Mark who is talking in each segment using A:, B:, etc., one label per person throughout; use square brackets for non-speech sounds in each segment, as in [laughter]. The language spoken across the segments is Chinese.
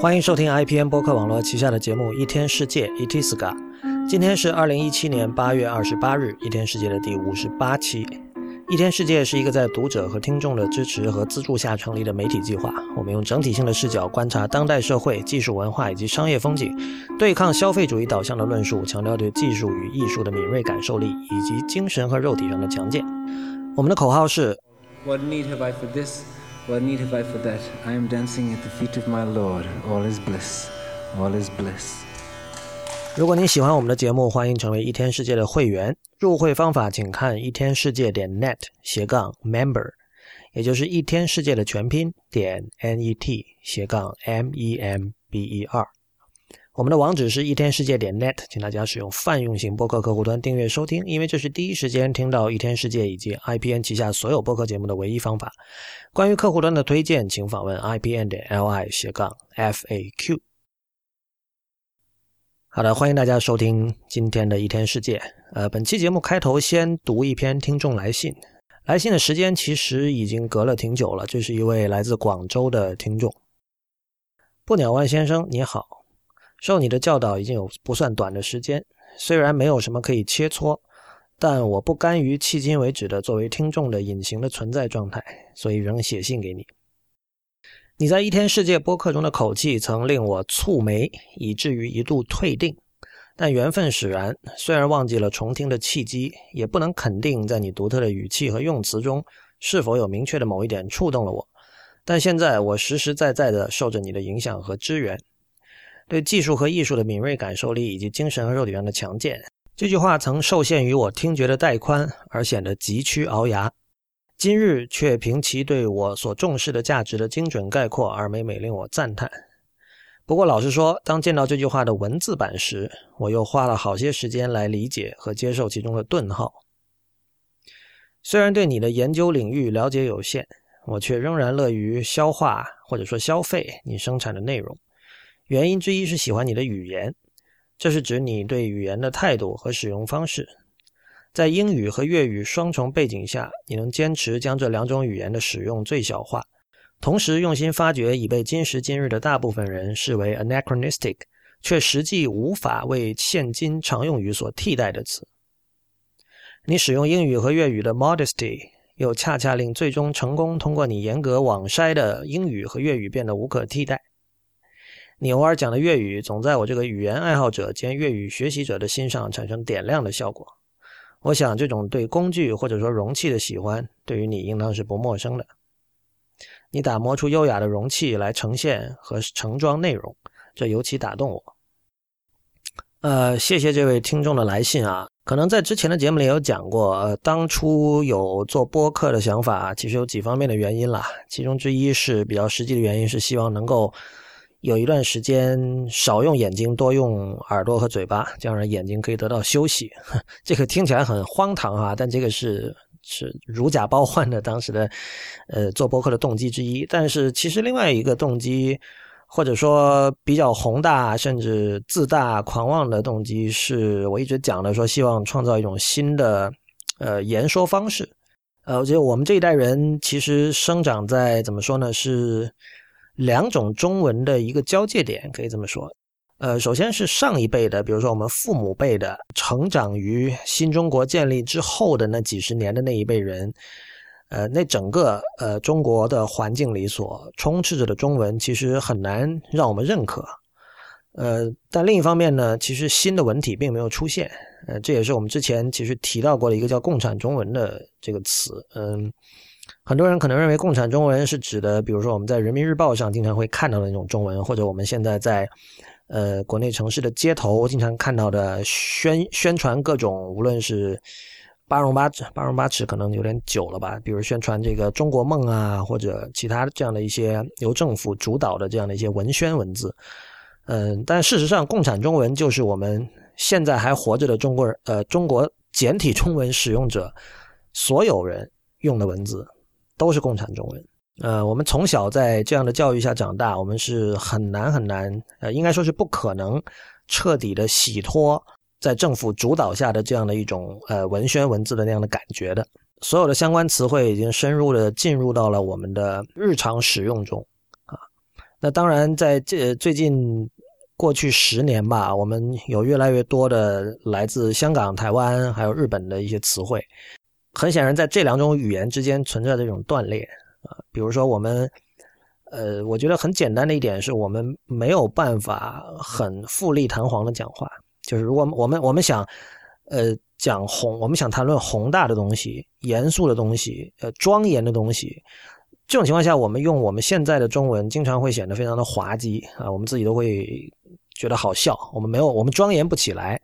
A: 欢迎收听 IPN 播客网络旗下的节目《一天世界》（Itiska）。今天是二零一七年八月二十八日，《一天世界》的第五十八期。《一天世界》是一个在读者和听众的支持和资助下成立的媒体计划。我们用整体性的视角观察当代社会、技术文化以及商业风景，对抗消费主义导向的论述，强调对技术与艺术的敏锐感受力以及精神和肉体上的强健。我们的口号是
B: ：What need have I for this? What need have I for that? I am dancing at the feet of my Lord. All is bliss. All is bliss.
A: 如果您喜欢我们的节目，欢迎成为一天世界的会员。入会方法请看一天世界点 net 斜杠 member，也就是一天世界的全拼点 net 斜杠 m e m b e r。我们的网址是一天世界点 net，请大家使用泛用型播客客户端订阅收听，因为这是第一时间听到一天世界以及 IPN 旗下所有播客节目的唯一方法。关于客户端的推荐，请访问 IPN 点 li 斜杠 FAQ。好的，欢迎大家收听今天的一天世界。呃，本期节目开头先读一篇听众来信，来信的时间其实已经隔了挺久了，这是一位来自广州的听众，不鸟万先生，你好。受你的教导已经有不算短的时间，虽然没有什么可以切磋，但我不甘于迄今为止的作为听众的隐形的存在状态，所以仍写信给你。你在一天世界播客中的口气曾令我蹙眉，以至于一度退订。但缘分使然，虽然忘记了重听的契机，也不能肯定在你独特的语气和用词中是否有明确的某一点触动了我。但现在我实实在在的受着你的影响和支援。对技术和艺术的敏锐感受力以及精神和肉体上的强健，这句话曾受限于我听觉的带宽而显得急曲聱牙，今日却凭其对我所重视的价值的精准概括而每每令我赞叹。不过老实说，当见到这句话的文字版时，我又花了好些时间来理解和接受其中的顿号。虽然对你的研究领域了解有限，我却仍然乐于消化或者说消费你生产的内容。原因之一是喜欢你的语言，这是指你对语言的态度和使用方式。在英语和粤语双重背景下，你能坚持将这两种语言的使用最小化，同时用心发掘已被今时今日的大部分人视为 anachronistic，却实际无法为现今常用语所替代的词。你使用英语和粤语的 modesty，又恰恰令最终成功通过你严格网筛的英语和粤语变得无可替代。你偶尔讲的粤语，总在我这个语言爱好者兼粤语学习者的心上产生点亮的效果。我想，这种对工具或者说容器的喜欢，对于你应当是不陌生的。你打磨出优雅的容器来呈现和盛装内容，这尤其打动我。呃，谢谢这位听众的来信啊。可能在之前的节目里有讲过，呃，当初有做播客的想法，其实有几方面的原因啦。其中之一是比较实际的原因，是希望能够。有一段时间少用眼睛，多用耳朵和嘴巴，这样眼睛可以得到休息。[laughs] 这个听起来很荒唐啊，但这个是是如假包换的当时的呃做博客的动机之一。但是其实另外一个动机，或者说比较宏大甚至自大狂妄的动机，是我一直讲的，说希望创造一种新的呃言说方式。呃，我觉得我们这一代人其实生长在怎么说呢？是。两种中文的一个交界点，可以这么说。呃，首先是上一辈的，比如说我们父母辈的，成长于新中国建立之后的那几十年的那一辈人，呃，那整个呃中国的环境里所充斥着的中文，其实很难让我们认可。呃，但另一方面呢，其实新的文体并没有出现。呃，这也是我们之前其实提到过的一个叫“共产中文”的这个词。嗯。很多人可能认为共产中文是指的，比如说我们在人民日报上经常会看到的那种中文，或者我们现在在呃国内城市的街头经常看到的宣宣传各种，无论是八荣八耻，八荣八耻可能有点久了吧，比如宣传这个中国梦啊，或者其他这样的一些由政府主导的这样的一些文宣文字。嗯，但事实上，共产中文就是我们现在还活着的中国人，呃，中国简体中文使用者所有人用的文字。都是共产中文，呃，我们从小在这样的教育下长大，我们是很难很难，呃，应该说是不可能彻底的洗脱在政府主导下的这样的一种呃文宣文字的那样的感觉的。所有的相关词汇已经深入的进入到了我们的日常使用中，啊，那当然，在这最近过去十年吧，我们有越来越多的来自香港、台湾还有日本的一些词汇。很显然，在这两种语言之间存在这种断裂啊。比如说，我们呃，我觉得很简单的一点是我们没有办法很富丽堂皇的讲话。就是如果我们我们想呃讲宏，我们想谈论宏大的东西、严肃的东西、呃庄严的东西。这种情况下，我们用我们现在的中文，经常会显得非常的滑稽啊，我们自己都会觉得好笑。我们没有，我们庄严不起来。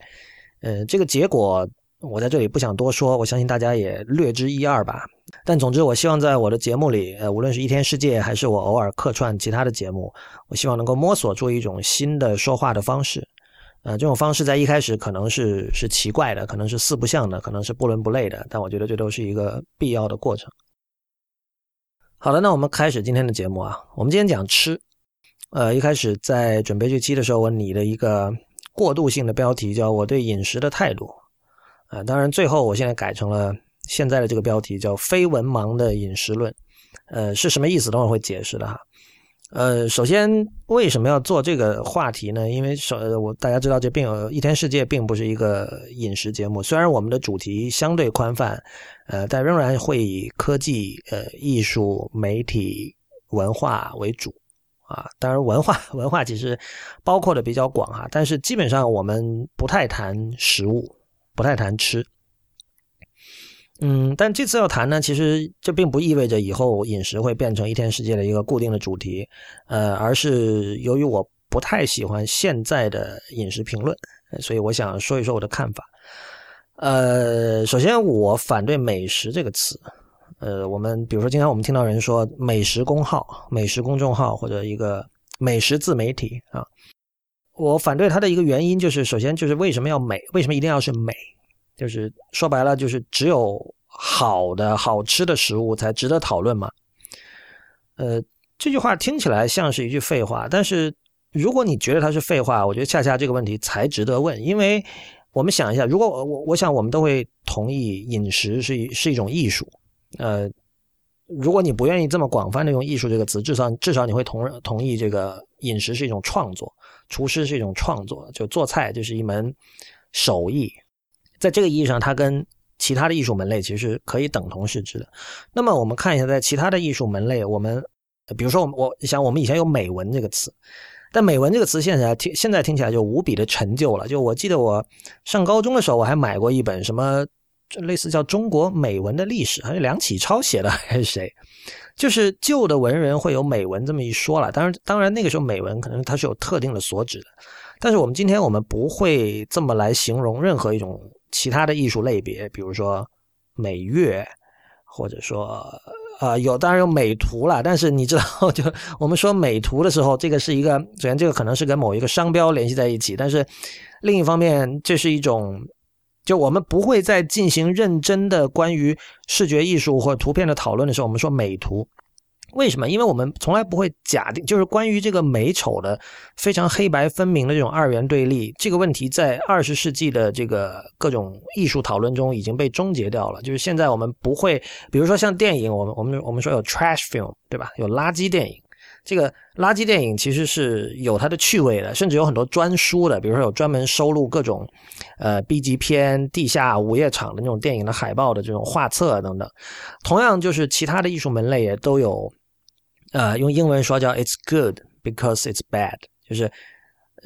A: 呃，这个结果我在这里不想多说，我相信大家也略知一二吧。但总之，我希望在我的节目里，呃，无论是一天世界，还是我偶尔客串其他的节目，我希望能够摸索出一种新的说话的方式。呃，这种方式在一开始可能是是奇怪的，可能是四不像的，可能是不伦不类的，但我觉得这都是一个必要的过程。好的，那我们开始今天的节目啊。我们今天讲吃，呃，一开始在准备这期的时候，我拟了一个过渡性的标题，叫我对饮食的态度。啊，当然最后我现在改成了现在的这个标题，叫非文盲的饮食论。呃，是什么意思？等会儿会解释的哈。呃，首先为什么要做这个话题呢？因为首我大家知道，这并有一天世界并不是一个饮食节目，虽然我们的主题相对宽泛，呃，但仍然会以科技、呃艺术、媒体、文化为主啊。当然，文化 [laughs] 文化其实包括的比较广哈，但是基本上我们不太谈食物，不太谈吃。嗯，但这次要谈呢，其实这并不意味着以后饮食会变成一天世界的一个固定的主题，呃，而是由于我不太喜欢现在的饮食评论，所以我想说一说我的看法。呃，首先我反对“美食”这个词。呃，我们比如说，经常我们听到人说“美食公号”、“美食公众号”或者一个“美食自媒体”啊，我反对它的一个原因就是，首先就是为什么要美？为什么一定要是美？就是说白了，就是只有好的、好吃的食物才值得讨论嘛。呃，这句话听起来像是一句废话，但是如果你觉得它是废话，我觉得恰恰这个问题才值得问。因为我们想一下，如果我我想我们都会同意饮食是一是一种艺术。呃，如果你不愿意这么广泛的用“艺术”这个词，至少至少你会同同意这个饮食是一种创作，厨师是一种创作，就做菜就是一门手艺。在这个意义上，它跟其他的艺术门类其实可以等同视之的。那么，我们看一下，在其他的艺术门类，我们比如说，我我想，我们以前有美文这个词，但美文这个词现在听现在听起来就无比的陈旧了。就我记得我上高中的时候，我还买过一本什么类似叫《中国美文的历史》，还是梁启超写的 [laughs] 还是谁？就是旧的文人会有美文这么一说了。当然，当然那个时候美文可能它是有特定的所指的，但是我们今天我们不会这么来形容任何一种。其他的艺术类别，比如说美乐，或者说啊，有当然有美图了。但是你知道，[laughs] 就我们说美图的时候，这个是一个，首先这个可能是跟某一个商标联系在一起，但是另一方面，这是一种，就我们不会在进行认真的关于视觉艺术或图片的讨论的时候，我们说美图。为什么？因为我们从来不会假定，就是关于这个美丑的非常黑白分明的这种二元对立这个问题，在二十世纪的这个各种艺术讨论中已经被终结掉了。就是现在我们不会，比如说像电影，我们我们我们说有 trash film，对吧？有垃圾电影。这个垃圾电影其实是有它的趣味的，甚至有很多专书的，比如说有专门收录各种呃 B 级片、地下午夜场的那种电影的海报的这种画册等等。同样，就是其他的艺术门类也都有。呃，用英文说叫 "It's good because it's bad"，就是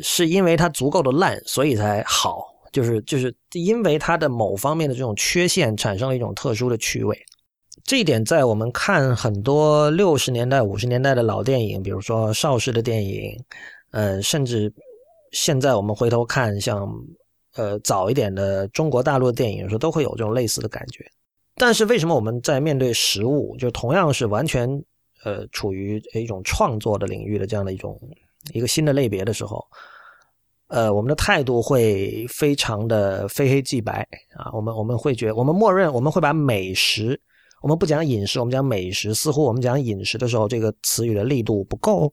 A: 是因为它足够的烂，所以才好。就是就是因为它的某方面的这种缺陷，产生了一种特殊的趣味。这一点在我们看很多六十年代、五十年代的老电影，比如说邵氏的电影，呃，甚至现在我们回头看像呃早一点的中国大陆的电影，有时候都会有这种类似的感觉。但是为什么我们在面对食物，就同样是完全？呃，处于一种创作的领域的这样的一种一个新的类别的时候，呃，我们的态度会非常的非黑即白啊。我们我们会觉，我们默认我们会把美食，我们不讲饮食，我们讲美食，似乎我们讲饮食的时候，这个词语的力度不够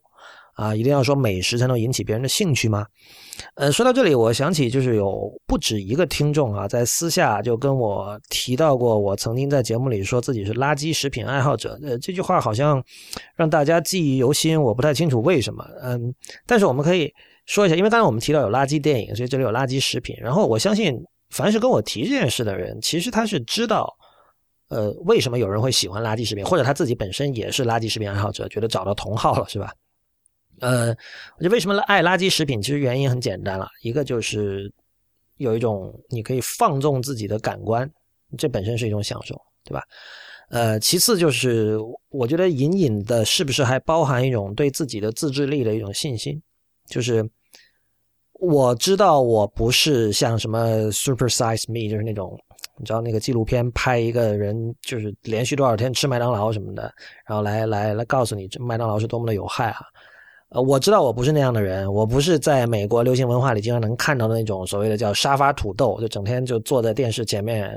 A: 啊，一定要说美食才能引起别人的兴趣吗？呃，说到这里，我想起就是有不止一个听众啊，在私下就跟我提到过，我曾经在节目里说自己是垃圾食品爱好者。呃，这句话好像让大家记忆犹新，我不太清楚为什么。嗯，但是我们可以说一下，因为刚才我们提到有垃圾电影，所以这里有垃圾食品。然后我相信，凡是跟我提这件事的人，其实他是知道，呃，为什么有人会喜欢垃圾食品，或者他自己本身也是垃圾食品爱好者，觉得找到同好了，是吧？呃，我觉得为什么爱垃圾食品？其实原因很简单了，一个就是有一种你可以放纵自己的感官，这本身是一种享受，对吧？呃，其次就是我觉得隐隐的，是不是还包含一种对自己的自制力的一种信心？就是我知道我不是像什么 Super Size Me，就是那种你知道那个纪录片拍一个人就是连续多少天吃麦当劳什么的，然后来来来告诉你这麦当劳是多么的有害啊。呃，我知道我不是那样的人，我不是在美国流行文化里经常能看到的那种所谓的叫沙发土豆，就整天就坐在电视前面，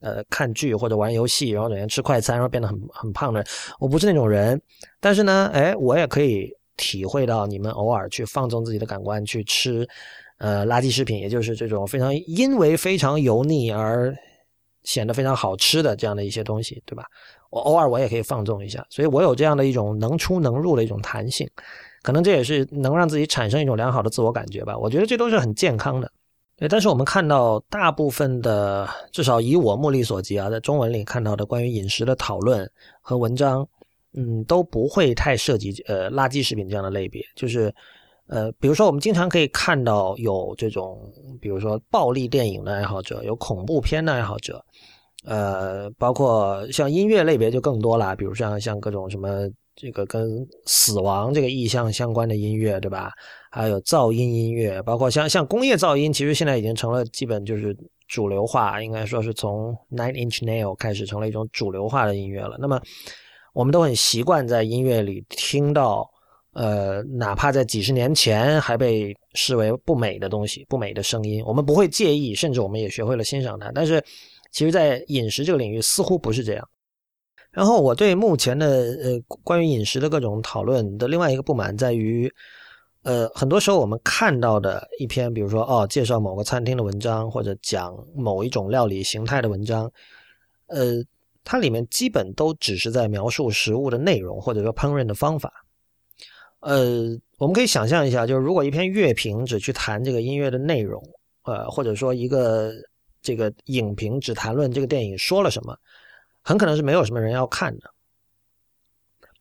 A: 呃，看剧或者玩游戏，然后整天吃快餐，然后变得很很胖的人。我不是那种人，但是呢，哎，我也可以体会到你们偶尔去放纵自己的感官去吃，呃，垃圾食品，也就是这种非常因为非常油腻而显得非常好吃的这样的一些东西，对吧？我偶尔我也可以放纵一下，所以我有这样的一种能出能入的一种弹性。可能这也是能让自己产生一种良好的自我感觉吧。我觉得这都是很健康的。对，但是我们看到大部分的，至少以我目力所及啊，在中文里看到的关于饮食的讨论和文章，嗯，都不会太涉及呃垃圾食品这样的类别。就是呃，比如说我们经常可以看到有这种，比如说暴力电影的爱好者，有恐怖片的爱好者，呃，包括像音乐类别就更多了，比如像像各种什么。这个跟死亡这个意象相关的音乐，对吧？还有噪音音乐，包括像像工业噪音，其实现在已经成了基本就是主流化，应该说是从 Nine Inch Nail 开始成了一种主流化的音乐了。那么，我们都很习惯在音乐里听到，呃，哪怕在几十年前还被视为不美的东西、不美的声音，我们不会介意，甚至我们也学会了欣赏它。但是，其实，在饮食这个领域，似乎不是这样。然后我对目前的呃关于饮食的各种讨论的另外一个不满在于，呃，很多时候我们看到的一篇，比如说哦介绍某个餐厅的文章，或者讲某一种料理形态的文章，呃，它里面基本都只是在描述食物的内容，或者说烹饪的方法。呃，我们可以想象一下，就是如果一篇乐评只去谈这个音乐的内容，呃，或者说一个这个影评只谈论这个电影说了什么。很可能是没有什么人要看的，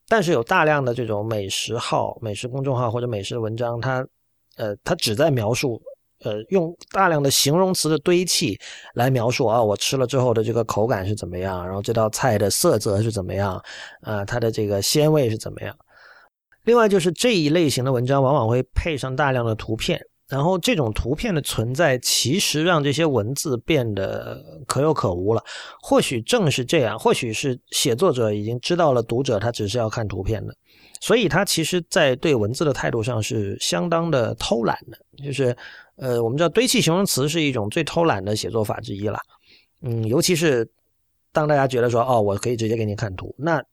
A: 但是有大量的这种美食号、美食公众号或者美食文章，它，呃，它只在描述，呃，用大量的形容词的堆砌来描述啊，我吃了之后的这个口感是怎么样，然后这道菜的色泽是怎么样，啊，它的这个鲜味是怎么样。另外就是这一类型的文章往往会配上大量的图片。然后这种图片的存在，其实让这些文字变得可有可无了。或许正是这样，或许是写作者已经知道了读者他只是要看图片的，所以他其实在对文字的态度上是相当的偷懒的。就是，呃，我们知道堆砌形容词是一种最偷懒的写作法之一了。嗯，尤其是当大家觉得说，哦，我可以直接给你看图，那。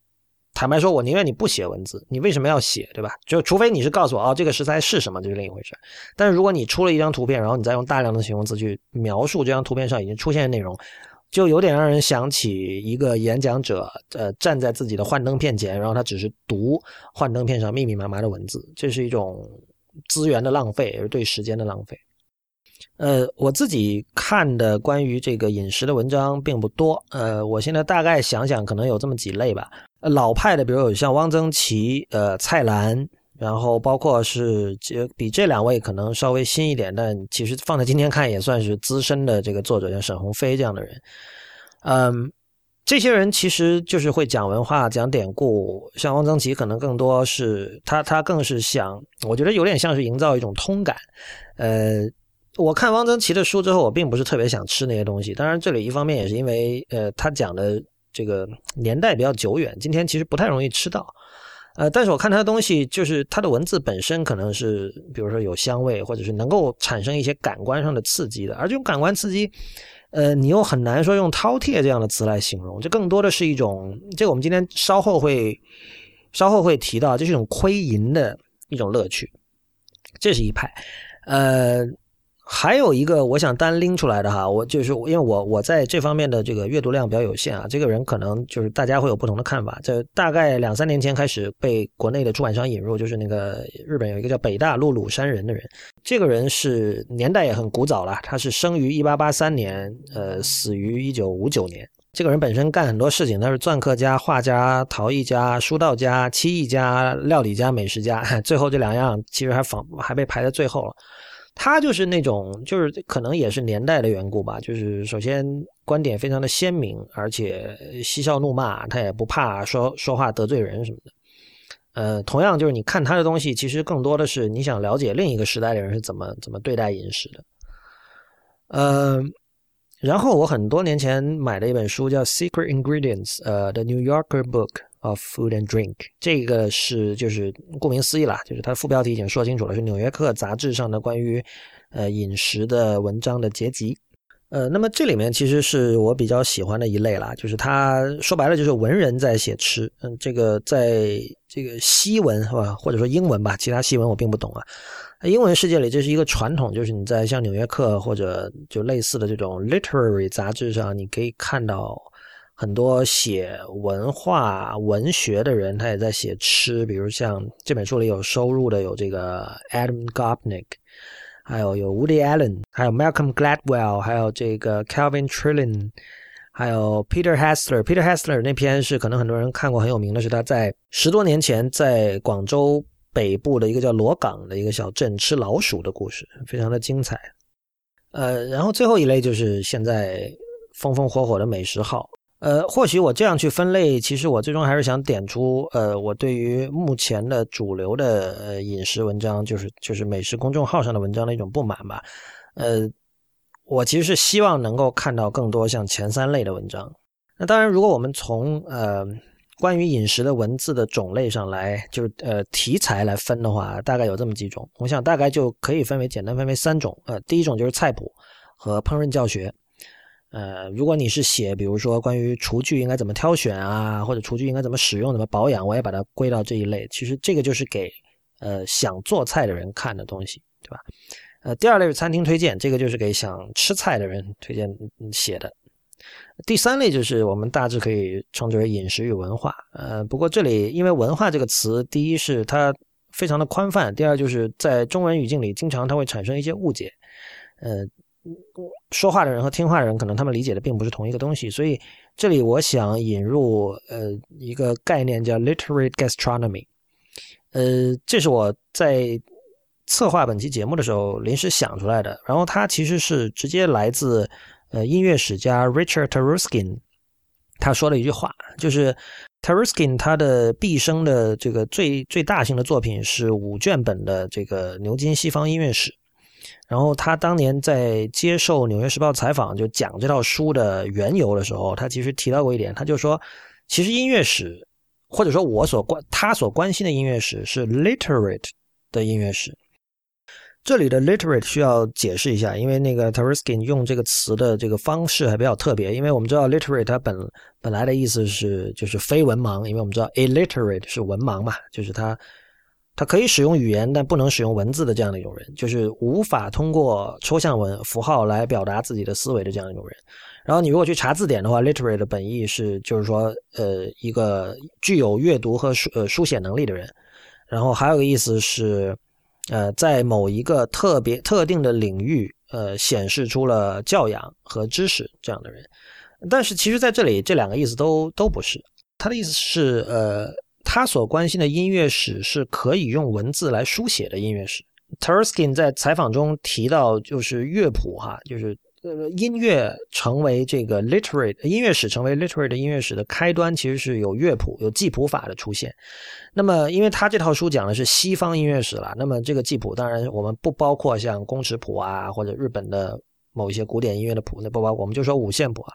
A: 坦白说，我宁愿你不写文字，你为什么要写，对吧？就除非你是告诉我，哦，这个食材是什么，这是另一回事。但是如果你出了一张图片，然后你再用大量的形容词去描述这张图片上已经出现的内容，就有点让人想起一个演讲者，呃，站在自己的幻灯片前，然后他只是读幻灯片上密密麻麻的文字，这是一种资源的浪费，而对时间的浪费。呃，我自己看的关于这个饮食的文章并不多，呃，我现在大概想想，可能有这么几类吧。老派的，比如有像汪曾祺、呃蔡澜，然后包括是这比这两位可能稍微新一点，但其实放在今天看也算是资深的这个作者，像沈鸿飞这样的人。嗯，这些人其实就是会讲文化、讲典故。像汪曾祺可能更多是他，他更是想，我觉得有点像是营造一种通感。呃，我看汪曾祺的书之后，我并不是特别想吃那些东西。当然，这里一方面也是因为，呃，他讲的。这个年代比较久远，今天其实不太容易吃到，呃，但是我看他的东西，就是他的文字本身可能是，比如说有香味，或者是能够产生一些感官上的刺激的，而这种感官刺激，呃，你又很难说用饕餮这样的词来形容，这更多的是一种，这个我们今天稍后会稍后会提到，就是一种窥淫的一种乐趣。这是一派，呃。还有一个我想单拎出来的哈，我就是因为我我在这方面的这个阅读量比较有限啊，这个人可能就是大家会有不同的看法。这大概两三年前开始被国内的出版商引入，就是那个日本有一个叫北大陆鲁山人的人，这个人是年代也很古早了，他是生于一八八三年，呃，死于一九五九年。这个人本身干很多事情，他是篆刻家、画家、陶艺家、书道家、漆艺家、料理家、美食家，[laughs] 最后这两样其实还仿还被排在最后了。他就是那种，就是可能也是年代的缘故吧。就是首先观点非常的鲜明，而且嬉笑怒骂，他也不怕说说话得罪人什么的。呃，同样就是你看他的东西，其实更多的是你想了解另一个时代的人是怎么怎么对待饮食的。呃，然后我很多年前买的一本书叫《Secret Ingredients》，呃，《The New Yorker Book》。Of food and drink，这个是就是顾名思义啦，就是它的副标题已经说清楚了，是《纽约客》杂志上的关于呃饮食的文章的结集。呃，那么这里面其实是我比较喜欢的一类啦，就是它说白了就是文人在写吃。嗯，这个在这个西文是吧，或者说英文吧，其他西文我并不懂啊。英文世界里这是一个传统，就是你在像《纽约客》或者就类似的这种 literary 杂志上，你可以看到。很多写文化文学的人，他也在写吃，比如像这本书里有收录的有这个 Adam Gopnik，还有有 Woody Allen，还有 Malcolm Gladwell，还有这个 Calvin Trillin，还有 Peter Hessler。Peter Hessler 那篇是可能很多人看过，很有名的是他在十多年前在广州北部的一个叫罗岗的一个小镇吃老鼠的故事，非常的精彩。呃，然后最后一类就是现在风风火火的美食号。呃，或许我这样去分类，其实我最终还是想点出，呃，我对于目前的主流的呃饮食文章，就是就是美食公众号上的文章的一种不满吧。呃，我其实是希望能够看到更多像前三类的文章。那当然，如果我们从呃关于饮食的文字的种类上来，就是呃题材来分的话，大概有这么几种。我想大概就可以分为简单分为三种。呃，第一种就是菜谱和烹饪教学。呃，如果你是写，比如说关于厨具应该怎么挑选啊，或者厨具应该怎么使用、怎么保养，我也把它归到这一类。其实这个就是给呃想做菜的人看的东西，对吧？呃，第二类是餐厅推荐，这个就是给想吃菜的人推荐写的。第三类就是我们大致可以称之为饮食与文化。呃，不过这里因为文化这个词，第一是它非常的宽泛，第二就是在中文语境里经常它会产生一些误解。呃。说话的人和听话的人，可能他们理解的并不是同一个东西，所以这里我想引入呃一个概念叫 literary gastronomy，呃，这是我在策划本期节目的时候临时想出来的，然后它其实是直接来自呃音乐史家 Richard Taruskin，他说了一句话，就是 Taruskin 他的毕生的这个最最大型的作品是五卷本的这个牛津西方音乐史。然后他当年在接受《纽约时报》采访，就讲这套书的缘由的时候，他其实提到过一点，他就说，其实音乐史，或者说我所关他所关心的音乐史是 literate 的音乐史。这里的 literate 需要解释一下，因为那个 Taruskin 用这个词的这个方式还比较特别，因为我们知道 literate 它本本来的意思是就是非文盲，因为我们知道 illiterate 是文盲嘛，就是他。他可以使用语言，但不能使用文字的这样的一种人，就是无法通过抽象文符号来表达自己的思维的这样一种人。然后你如果去查字典的话，literate 的本意是就是说，呃，一个具有阅读和书呃书写能力的人。然后还有个意思是，呃，在某一个特别特定的领域，呃，显示出了教养和知识这样的人。但是其实在这里，这两个意思都都不是。他的意思是，呃。他所关心的音乐史是可以用文字来书写的音乐史。Terskin 在采访中提到，就是乐谱哈，就是呃音乐成为这个 literary 音乐史成为 literary 的音乐史的开端，其实是有乐谱、有记谱法的出现。那么，因为他这套书讲的是西方音乐史了，那么这个记谱当然我们不包括像宫尺谱啊，或者日本的某一些古典音乐的谱，那不包括，我们就说五线谱啊。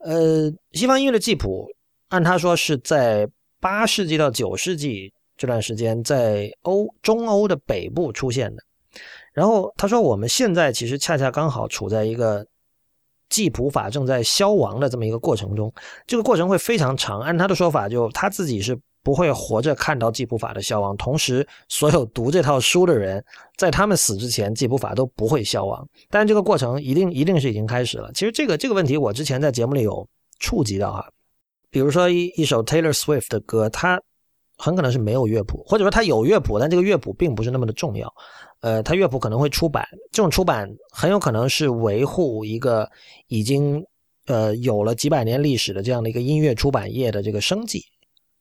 A: 呃，西方音乐的记谱，按他说是在。八世纪到九世纪这段时间，在欧中欧的北部出现的。然后他说，我们现在其实恰恰刚好处在一个记谱法正在消亡的这么一个过程中。这个过程会非常长。按他的说法，就他自己是不会活着看到记谱法的消亡，同时所有读这套书的人，在他们死之前，记谱法都不会消亡。但这个过程一定一定是已经开始了。其实这个这个问题，我之前在节目里有触及到哈，比如说一一首 Taylor Swift 的歌，它很可能是没有乐谱，或者说它有乐谱，但这个乐谱并不是那么的重要。呃，它乐谱可能会出版，这种出版很有可能是维护一个已经。呃，有了几百年历史的这样的一个音乐出版业的这个生计，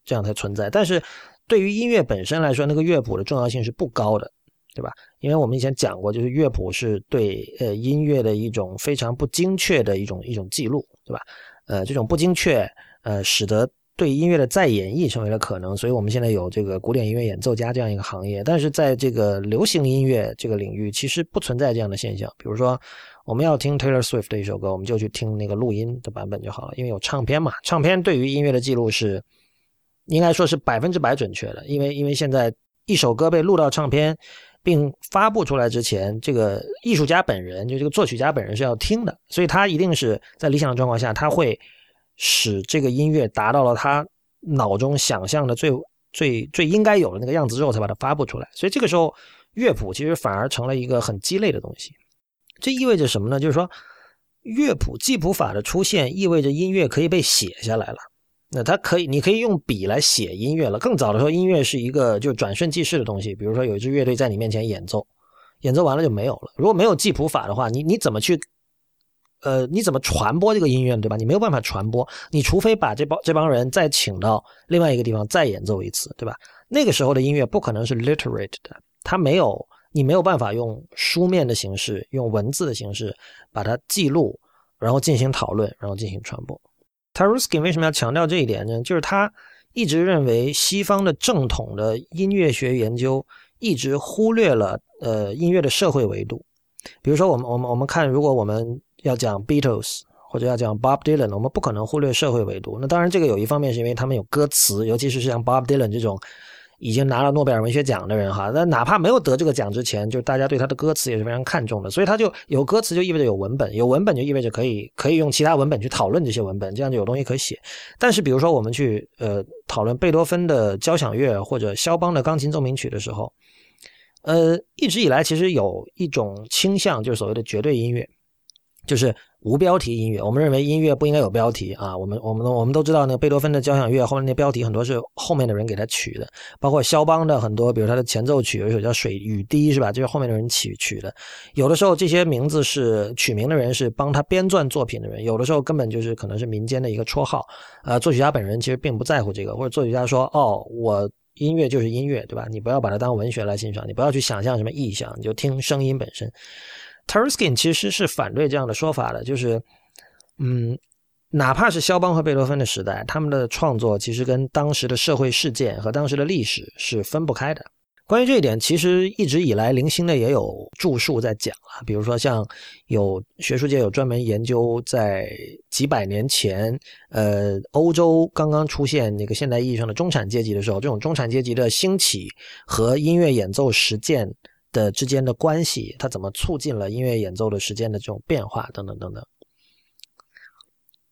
A: 这样才存在。但是，对于音乐本身来说，那个乐谱的重要性是不高的，对吧？因为我们以前讲过，就是乐谱是对呃音乐的一种非常不精确的一种一种记录，对吧？呃，这种不精确，呃，使得对音乐的再演绎成为了可能。所以我们现在有这个古典音乐演奏家这样一个行业。但是在这个流行音乐这个领域，其实不存在这样的现象。比如说。我们要听 Taylor Swift 的一首歌，我们就去听那个录音的版本就好了，因为有唱片嘛。唱片对于音乐的记录是，应该说是百分之百准确的，因为因为现在一首歌被录到唱片并发布出来之前，这个艺术家本人就这个作曲家本人是要听的，所以他一定是在理想的状况下，他会使这个音乐达到了他脑中想象的最最最应该有的那个样子之后，才把它发布出来。所以这个时候乐谱其实反而成了一个很鸡肋的东西。这意味着什么呢？就是说，乐谱记谱法的出现，意味着音乐可以被写下来了。那它可以，你可以用笔来写音乐了。更早的时候，音乐是一个就转瞬即逝的东西。比如说，有一支乐队在你面前演奏，演奏完了就没有了。如果没有记谱法的话，你你怎么去，呃，你怎么传播这个音乐，对吧？你没有办法传播，你除非把这帮这帮人再请到另外一个地方再演奏一次，对吧？那个时候的音乐不可能是 literate 的，它没有。你没有办法用书面的形式、用文字的形式把它记录，然后进行讨论，然后进行传播。Taruskin 为什么要强调这一点呢？就是他一直认为西方的正统的音乐学研究一直忽略了呃音乐的社会维度。比如说，我们我们我们看，如果我们要讲 Beatles 或者要讲 Bob Dylan，我们不可能忽略社会维度。那当然，这个有一方面是因为他们有歌词，尤其是像 Bob Dylan 这种。已经拿了诺贝尔文学奖的人哈，那哪怕没有得这个奖之前，就是大家对他的歌词也是非常看重的，所以他就有歌词就意味着有文本，有文本就意味着可以可以用其他文本去讨论这些文本，这样就有东西可写。但是比如说我们去呃讨论贝多芬的交响乐或者肖邦的钢琴奏鸣曲的时候，呃一直以来其实有一种倾向，就是所谓的绝对音乐，就是。无标题音乐，我们认为音乐不应该有标题啊。我们我们我们都知道，那个贝多芬的交响乐后面那标题很多是后面的人给他取的，包括肖邦的很多，比如他的前奏曲有一首叫《水雨滴》，是吧？就是后面的人取取的。有的时候这些名字是取名的人是帮他编撰作品的人，有的时候根本就是可能是民间的一个绰号。呃，作曲家本人其实并不在乎这个，或者作曲家说：“哦，我音乐就是音乐，对吧？你不要把它当文学来欣赏，你不要去想象什么意象，你就听声音本身。” Terskin 其实是反对这样的说法的，就是，嗯，哪怕是肖邦和贝多芬的时代，他们的创作其实跟当时的社会事件和当时的历史是分不开的。关于这一点，其实一直以来零星的也有著述在讲啊，比如说像有学术界有专门研究，在几百年前，呃，欧洲刚刚出现那个现代意义上的中产阶级的时候，这种中产阶级的兴起和音乐演奏实践。的之间的关系，它怎么促进了音乐演奏的时间的这种变化，等等等等。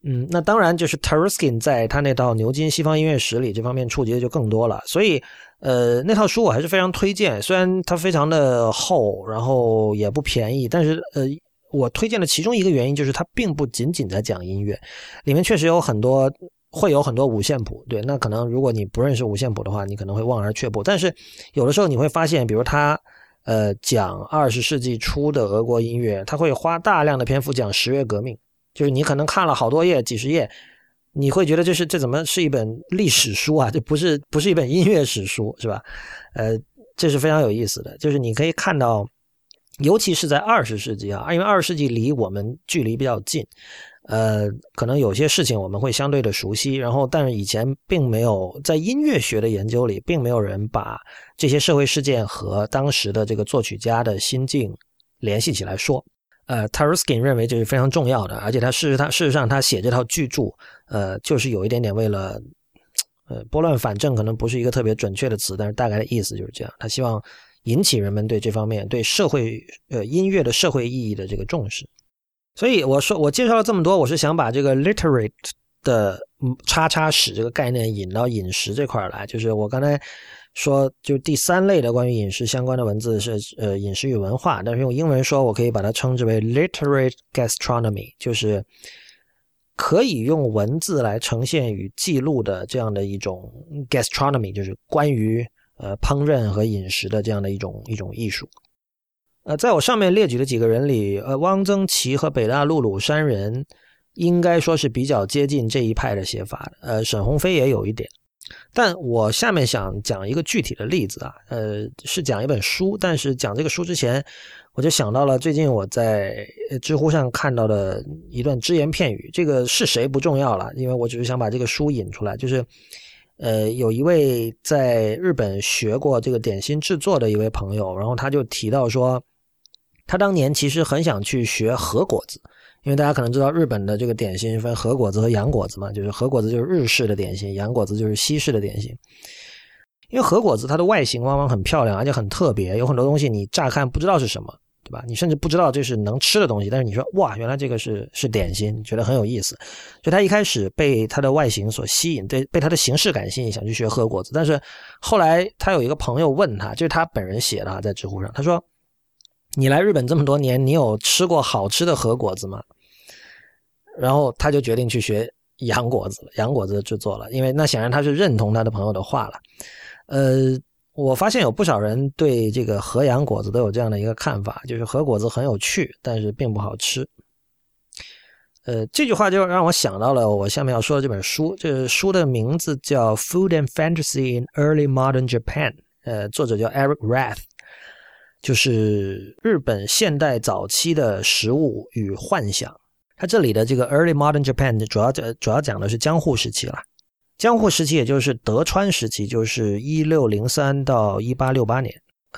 A: 嗯，那当然就是 Taruskin 在他那套《牛津西方音乐史》里这方面触及的就更多了。所以，呃，那套书我还是非常推荐。虽然它非常的厚，然后也不便宜，但是呃，我推荐的其中一个原因就是它并不仅仅在讲音乐，里面确实有很多会有很多五线谱。对，那可能如果你不认识五线谱的话，你可能会望而却步。但是有的时候你会发现，比如他。呃，讲二十世纪初的俄国音乐，他会花大量的篇幅讲十月革命，就是你可能看了好多页、几十页，你会觉得这是这怎么是一本历史书啊？这不是不是一本音乐史书，是吧？呃，这是非常有意思的，就是你可以看到，尤其是在二十世纪啊，因为二十世纪离我们距离比较近。呃，可能有些事情我们会相对的熟悉，然后，但是以前并没有在音乐学的研究里，并没有人把这些社会事件和当时的这个作曲家的心境联系起来说。呃，Taruskin 认为这是非常重要的，而且他事实他事实上他写这套巨著，呃，就是有一点点为了，呃，拨乱反正，可能不是一个特别准确的词，但是大概的意思就是这样。他希望引起人们对这方面对社会呃音乐的社会意义的这个重视。所以我说，我介绍了这么多，我是想把这个 literate 的叉叉史这个概念引到饮食这块来，就是我刚才说，就第三类的关于饮食相关的文字是呃饮食与文化，但是用英文说，我可以把它称之为 literate gastronomy，就是可以用文字来呈现与记录的这样的一种 gastronomy，就是关于呃烹饪和饮食的这样的一种一种艺术。呃，在我上面列举的几个人里，呃，汪曾祺和北大陆鲁山人应该说是比较接近这一派的写法的。呃，沈鸿飞也有一点，但我下面想讲一个具体的例子啊，呃，是讲一本书。但是讲这个书之前，我就想到了最近我在知乎上看到的一段只言片语。这个是谁不重要了，因为我只是想把这个书引出来，就是。呃，有一位在日本学过这个点心制作的一位朋友，然后他就提到说，他当年其实很想去学和果子，因为大家可能知道日本的这个点心分和果子和洋果子嘛，就是和果子就是日式的点心，洋果子就是西式的点心。因为和果子它的外形往往很漂亮，而且很特别，有很多东西你乍看不知道是什么。对吧？你甚至不知道这是能吃的东西，但是你说哇，原来这个是是点心，觉得很有意思。就他一开始被它的外形所吸引，对，被它的形式感吸引，想去学和果子。但是后来他有一个朋友问他，就是他本人写的，在知乎上，他说：“你来日本这么多年，你有吃过好吃的和果子吗？”然后他就决定去学洋果子，洋果子制作了，因为那显然他是认同他的朋友的话了。呃。我发现有不少人对这个和洋果子都有这样的一个看法，就是和果子很有趣，但是并不好吃。呃，这句话就让我想到了我下面要说的这本书，这书的名字叫《Food and Fantasy in Early Modern Japan》，呃，作者叫 Eric Rath，就是日本现代早期的食物与幻想。它这里的这个 Early Modern Japan 主要主要讲的是江户时期了。江户时期，也就是德川时期，就是一六零三到一八六八年。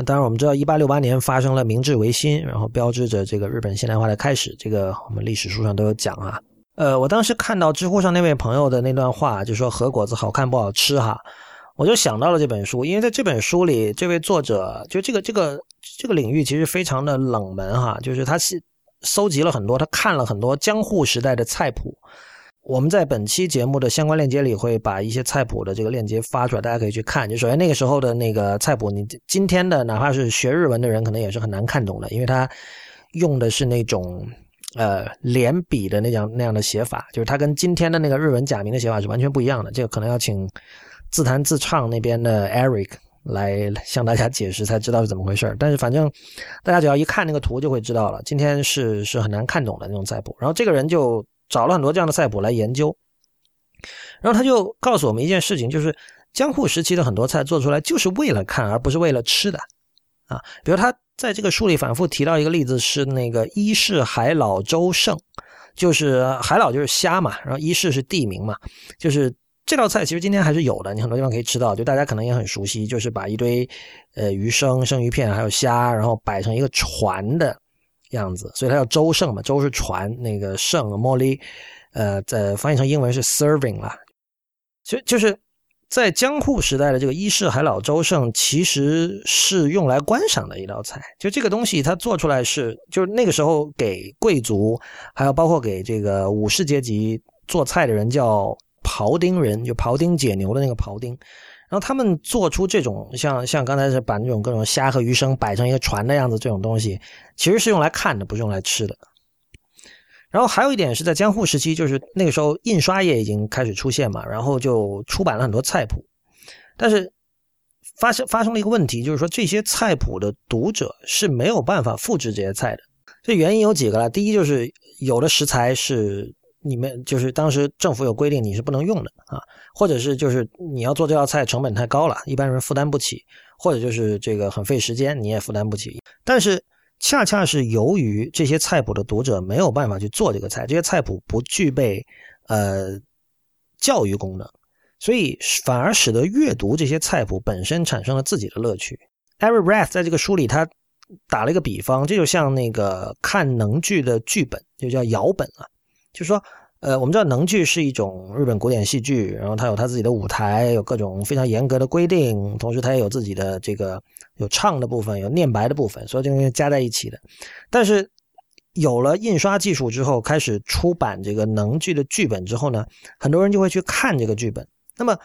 A: 当然，我们知道一八六八年发生了明治维新，然后标志着这个日本现代化的开始。这个我们历史书上都有讲啊。呃，我当时看到知乎上那位朋友的那段话，就说和果子好看不好吃哈，我就想到了这本书，因为在这本书里，这位作者就这个这个这个领域其实非常的冷门哈，就是他是搜集了很多，他看了很多江户时代的菜谱。我们在本期节目的相关链接里会把一些菜谱的这个链接发出来，大家可以去看。就首先那个时候的那个菜谱，你今天的哪怕是学日文的人，可能也是很难看懂的，因为他用的是那种呃连笔的那样那样的写法，就是它跟今天的那个日文假名的写法是完全不一样的。这个可能要请自弹自唱那边的 Eric 来向大家解释，才知道是怎么回事但是反正大家只要一看那个图就会知道了，今天是是很难看懂的那种菜谱。然后这个人就。找了很多这样的菜谱来研究，然后他就告诉我们一件事情，就是江户时期的很多菜做出来就是为了看，而不是为了吃的啊。比如他在这个书里反复提到一个例子，是那个伊势海老周盛，就是海老就是虾嘛，然后伊势是地名嘛，就是这道菜其实今天还是有的，你很多地方可以吃到，就大家可能也很熟悉，就是把一堆呃鱼生、生鱼片还有虾，然后摆成一个船的。样子，所以它叫粥盛嘛，粥是船，那个盛 moi，呃，在翻译成英文是 serving 了。就就是在江户时代的这个伊势海老粥盛，其实是用来观赏的一道菜。就这个东西，它做出来是，就是那个时候给贵族，还有包括给这个武士阶级做菜的人叫庖丁人，就庖丁解牛的那个庖丁。然后他们做出这种像像刚才是把那种各种虾和鱼生摆成一个船的样子，这种东西其实是用来看的，不是用来吃的。然后还有一点是在江户时期，就是那个时候印刷业已经开始出现嘛，然后就出版了很多菜谱。但是发生发生了一个问题，就是说这些菜谱的读者是没有办法复制这些菜的。这原因有几个了，第一就是有的食材是。你们就是当时政府有规定你是不能用的啊，或者是就是你要做这道菜成本太高了，一般人负担不起，或者就是这个很费时间，你也负担不起。但是恰恰是由于这些菜谱的读者没有办法去做这个菜，这些菜谱不具备呃教育功能，所以反而使得阅读这些菜谱本身产生了自己的乐趣。Every Breath 在这个书里他打了一个比方，这就像那个看能剧的剧本，就叫摇本啊。就是说，呃，我们知道能剧是一种日本古典戏剧，然后它有它自己的舞台，有各种非常严格的规定，同时它也有自己的这个有唱的部分，有念白的部分，所有这些加在一起的。但是有了印刷技术之后，开始出版这个能剧的剧本之后呢，很多人就会去看这个剧本。那么，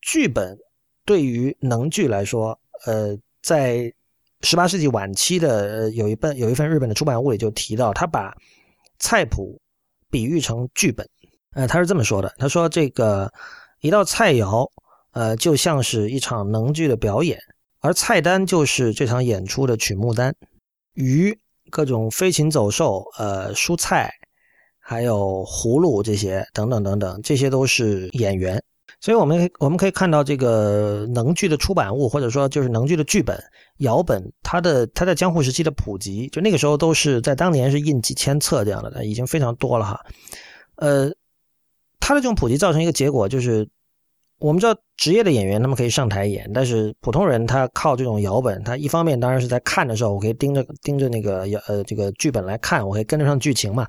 A: 剧本对于能剧来说，呃，在十八世纪晚期的有一本有一份日本的出版物里就提到，他把菜谱比喻成剧本。呃，他是这么说的：他说这个一道菜肴，呃，就像是一场能剧的表演，而菜单就是这场演出的曲目单。鱼、各种飞禽走兽、呃，蔬菜，还有葫芦这些等等等等，这些都是演员。所以我们我们可以看到这个能剧的出版物，或者说就是能剧的剧本、摇本，它的它在江户时期的普及，就那个时候都是在当年是印几千册这样的，已经非常多了哈。呃，它的这种普及造成一个结果就是。我们知道职业的演员他们可以上台演，但是普通人他靠这种摇本，他一方面当然是在看的时候，我可以盯着盯着那个呃这个剧本来看，我可以跟得上剧情嘛。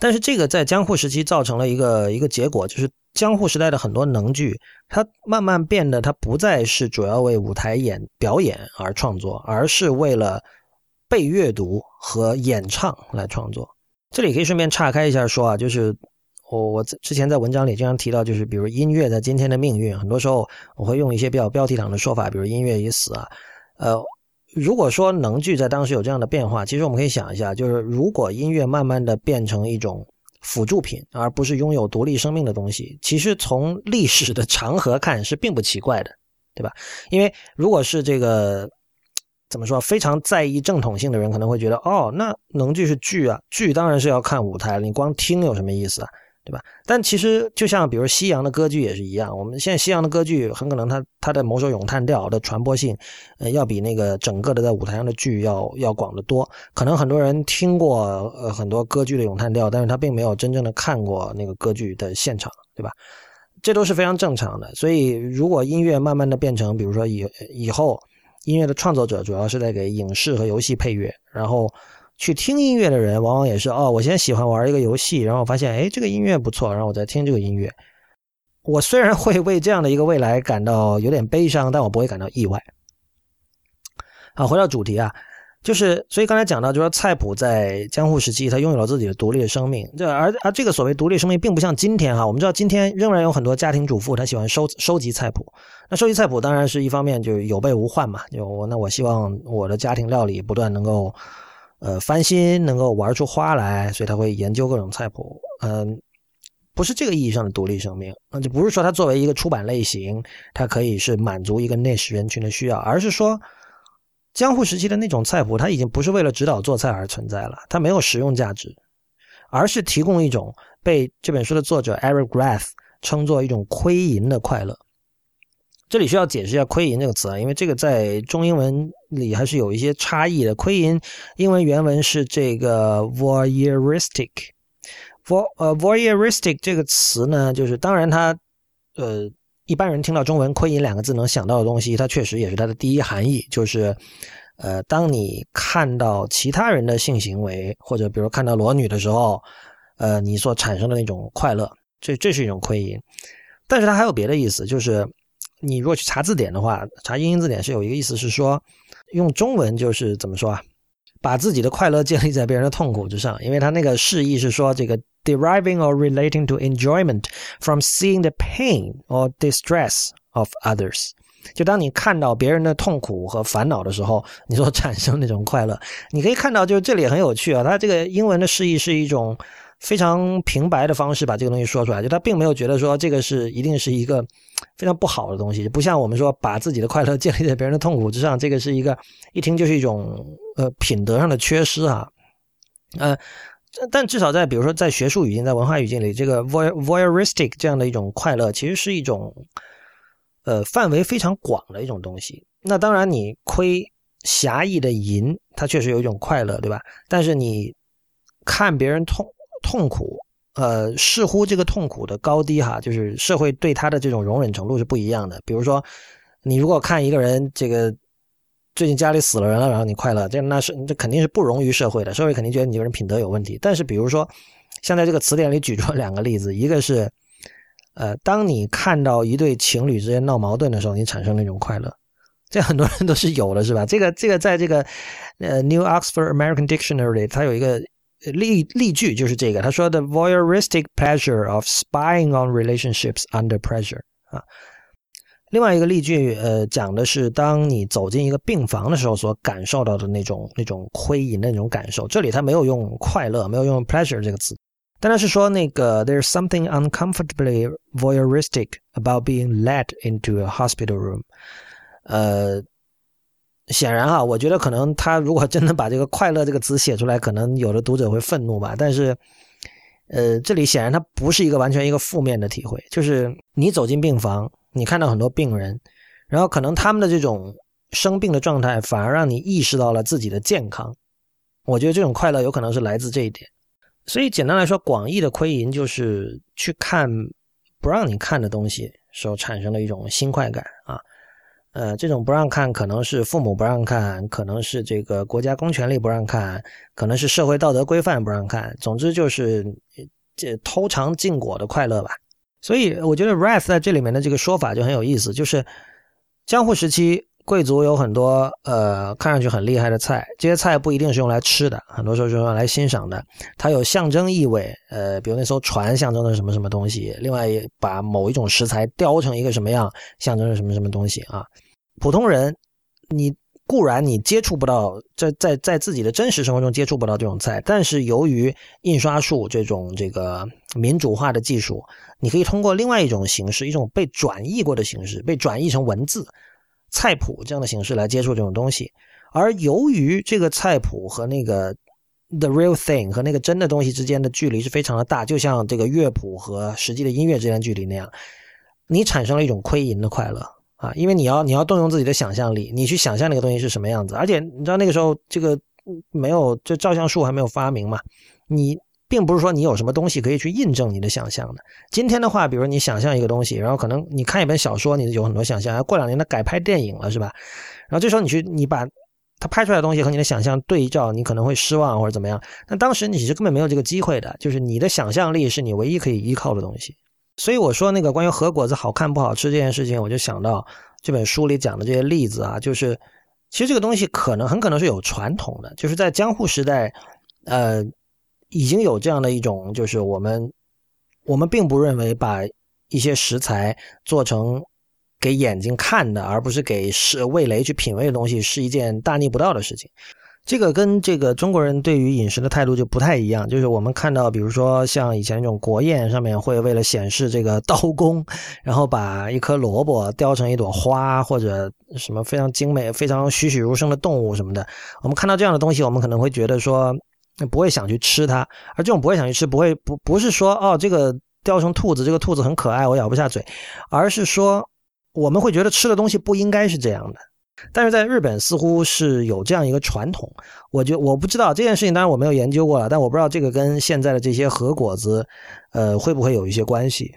A: 但是这个在江户时期造成了一个一个结果，就是江户时代的很多能剧，它慢慢变得它不再是主要为舞台演表演而创作，而是为了被阅读和演唱来创作。这里可以顺便岔开一下说啊，就是。我我之前在文章里经常提到，就是比如音乐在今天的命运，很多时候我会用一些比较标题党的说法，比如音乐已死啊。呃，如果说能剧在当时有这样的变化，其实我们可以想一下，就是如果音乐慢慢的变成一种辅助品，而不是拥有独立生命的东西，其实从历史的长河看是并不奇怪的，对吧？因为如果是这个怎么说非常在意正统性的人，可能会觉得，哦，那能剧是剧啊，剧当然是要看舞台了，你光听有什么意思啊？对吧？但其实就像比如西洋的歌剧也是一样，我们现在西洋的歌剧很可能它它的某首咏叹调的传播性，呃，要比那个整个的在舞台上的剧要要广得多。可能很多人听过呃很多歌剧的咏叹调，但是他并没有真正的看过那个歌剧的现场，对吧？这都是非常正常的。所以如果音乐慢慢的变成，比如说以以后音乐的创作者主要是在给影视和游戏配乐，然后。去听音乐的人，往往也是哦，我先喜欢玩一个游戏，然后我发现，哎，这个音乐不错，然后我再听这个音乐。我虽然会为这样的一个未来感到有点悲伤，但我不会感到意外。好，回到主题啊，就是所以刚才讲到，就说菜谱在江户时期，它拥有了自己的独立的生命。这而而这个所谓独立生命，并不像今天哈，我们知道今天仍然有很多家庭主妇，她喜欢收收集菜谱。那收集菜谱当然是一方面，就是有备无患嘛。就我那我希望我的家庭料理不断能够。呃，翻新能够玩出花来，所以他会研究各种菜谱。嗯，不是这个意义上的独立生命，那就不是说它作为一个出版类型，它可以是满足一个 niche 人群的需要，而是说江户时期的那种菜谱，它已经不是为了指导做菜而存在了，它没有实用价值，而是提供一种被这本书的作者 Eric Grath 称作一种窥淫的快乐。这里需要解释一下“亏淫”这个词啊，因为这个在中英文里还是有一些差异的。亏淫英文原文是这个 voyeuristic。vo 呃 voyeuristic 这个词呢，就是当然它呃一般人听到中文“亏淫”两个字能想到的东西，它确实也是它的第一含义，就是呃当你看到其他人的性行为，或者比如看到裸女的时候，呃你所产生的那种快乐，这这是一种亏淫。但是它还有别的意思，就是。你如果去查字典的话，查英英字典是有一个意思是说，用中文就是怎么说啊？把自己的快乐建立在别人的痛苦之上，因为他那个释义是说，这个 deriving or relating to enjoyment from seeing the pain or distress of others，就当你看到别人的痛苦和烦恼的时候，你所产生那种快乐。你可以看到，就是这里很有趣啊，它这个英文的释义是一种。非常平白的方式把这个东西说出来，就他并没有觉得说这个是一定是一个非常不好的东西，不像我们说把自己的快乐建立在别人的痛苦之上，这个是一个一听就是一种呃品德上的缺失啊。呃，但至少在比如说在学术语境、在文化语境里，这个 voyeuristic 这样的一种快乐，其实是一种呃范围非常广的一种东西。那当然，你亏狭义的淫，它确实有一种快乐，对吧？但是你看别人痛。痛苦，呃，视乎这个痛苦的高低哈，就是社会对他的这种容忍程度是不一样的。比如说，你如果看一个人这个最近家里死了人了，然后你快乐，这那是这肯定是不容于社会的，社会肯定觉得你这个人品德有问题。但是，比如说，现在这个词典里举出两个例子，一个是，呃，当你看到一对情侣之间闹矛盾的时候，你产生那种快乐，这很多人都是有的，是吧？这个这个在这个呃 New Oxford American Dictionary 它有一个。例例句就是这个，他说的 voyeuristic pleasure of spying on relationships under pressure 啊。另外一个例句，呃，讲的是当你走进一个病房的时候所感受到的那种那种亏淫的那种感受。这里他没有用快乐，没有用 pleasure 这个词，但他是说那个 there's something uncomfortably voyeuristic about being led into a hospital room。呃，显然啊，我觉得可能他如果真的把这个快乐这个词写出来，可能有的读者会愤怒吧。但是，呃，这里显然它不是一个完全一个负面的体会，就是你走进病房。你看到很多病人，然后可能他们的这种生病的状态，反而让你意识到了自己的健康。我觉得这种快乐有可能是来自这一点。所以简单来说，广义的窥淫就是去看不让你看的东西时候产生的一种新快感啊。呃，这种不让看，可能是父母不让看，可能是这个国家公权力不让看，可能是社会道德规范不让看。总之就是这偷尝禁果的快乐吧。所以我觉得 Wrath 在这里面的这个说法就很有意思，就是江户时期贵族有很多呃看上去很厉害的菜，这些菜不一定是用来吃的，很多时候是用来欣赏的。它有象征意味，呃，比如那艘船象征着什么什么东西，另外把某一种食材雕成一个什么样，象征着什么什么东西啊。普通人你。固然你接触不到，在在在自己的真实生活中接触不到这种菜，但是由于印刷术这种这个民主化的技术，你可以通过另外一种形式，一种被转译过的形式，被转译成文字菜谱这样的形式来接触这种东西。而由于这个菜谱和那个 the real thing 和那个真的东西之间的距离是非常的大，就像这个乐谱和实际的音乐之间距离那样，你产生了一种窥淫的快乐。啊，因为你要你要动用自己的想象力，你去想象那个东西是什么样子，而且你知道那个时候这个没有这照相术还没有发明嘛，你并不是说你有什么东西可以去印证你的想象的。今天的话，比如你想象一个东西，然后可能你看一本小说，你有很多想象，过两年它改拍电影了，是吧？然后这时候你去你把它拍出来的东西和你的想象对照，你可能会失望或者怎么样。那当时你是根本没有这个机会的，就是你的想象力是你唯一可以依靠的东西。所以我说那个关于核果子好看不好吃这件事情，我就想到这本书里讲的这些例子啊，就是其实这个东西可能很可能是有传统的，就是在江户时代，呃，已经有这样的一种，就是我们我们并不认为把一些食材做成给眼睛看的，而不是给是味蕾去品味的东西，是一件大逆不道的事情。这个跟这个中国人对于饮食的态度就不太一样，就是我们看到，比如说像以前那种国宴上面会为了显示这个刀工，然后把一颗萝卜雕成一朵花，或者什么非常精美、非常栩栩如生的动物什么的。我们看到这样的东西，我们可能会觉得说不会想去吃它，而这种不会想去吃，不会不不是说哦这个雕成兔子，这个兔子很可爱，我咬不下嘴，而是说我们会觉得吃的东西不应该是这样的。但是在日本似乎是有这样一个传统，我觉我不知道这件事情，当然我没有研究过了，但我不知道这个跟现在的这些核果子，呃，会不会有一些关系？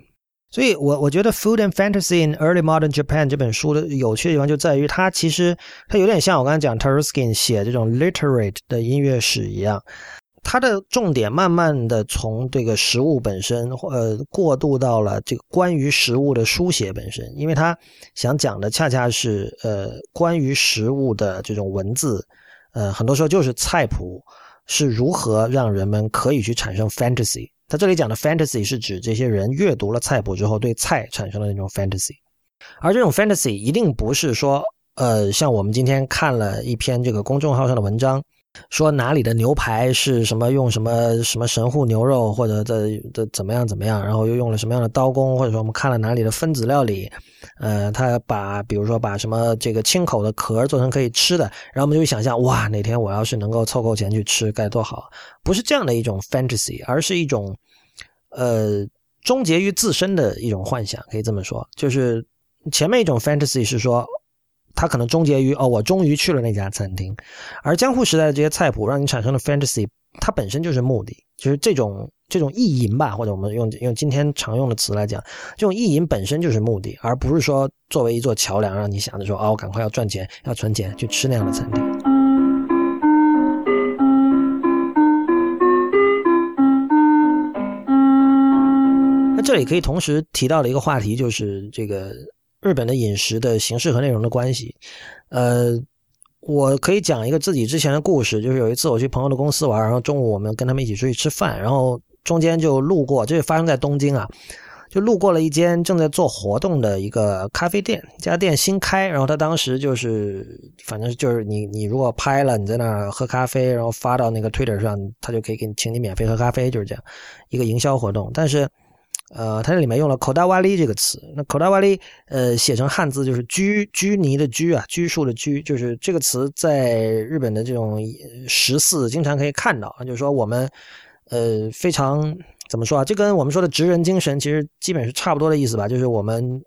A: 所以，我我觉得《Food and Fantasy in Early Modern Japan》这本书的有趣的地方就在于，它其实它有点像我刚才讲 t a r u s k i n 写这种 literate 的音乐史一样。它的重点慢慢的从这个食物本身，呃，过渡到了这个关于食物的书写本身，因为他想讲的恰恰是呃关于食物的这种文字，呃，很多时候就是菜谱是如何让人们可以去产生 fantasy。他这里讲的 fantasy 是指这些人阅读了菜谱之后对菜产生的那种 fantasy，而这种 fantasy 一定不是说，呃，像我们今天看了一篇这个公众号上的文章。说哪里的牛排是什么用什么什么神户牛肉或者的的怎么样怎么样，然后又用了什么样的刀工，或者说我们看了哪里的分子料理，呃，他把比如说把什么这个清口的壳做成可以吃的，然后我们就会想象哇，哪天我要是能够凑够钱去吃该多好。不是这样的一种 fantasy，而是一种呃终结于自身的一种幻想，可以这么说。就是前面一种 fantasy 是说。它可能终结于哦，我终于去了那家餐厅，而江户时代的这些菜谱让你产生了 fantasy，它本身就是目的，就是这种这种意淫吧，或者我们用用今天常用的词来讲，这种意淫本身就是目的，而不是说作为一座桥梁，让你想着说哦，我赶快要赚钱，要存钱去吃那样的餐厅。那这里可以同时提到的一个话题就是这个。日本的饮食的形式和内容的关系，呃，我可以讲一个自己之前的故事，就是有一次我去朋友的公司玩，然后中午我们跟他们一起出去吃饭，然后中间就路过，这是发生在东京啊，就路过了一间正在做活动的一个咖啡店，这家店新开，然后他当时就是反正就是你你如果拍了你在那儿喝咖啡，然后发到那个 Twitter 上，他就可以给你请你免费喝咖啡，就是这样一个营销活动，但是。呃，它这里面用了“口大瓦利”这个词。那“口大瓦利”呃，写成汉字就是“拘拘泥”的“拘”啊，拘束的“拘”，就是这个词在日本的这种十四经常可以看到。就是说我们呃非常怎么说啊？这跟我们说的职人精神其实基本是差不多的意思吧？就是我们